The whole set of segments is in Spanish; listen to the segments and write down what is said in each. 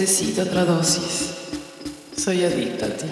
Necesito otra dosis. Soy adicta a ti.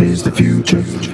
Is the future.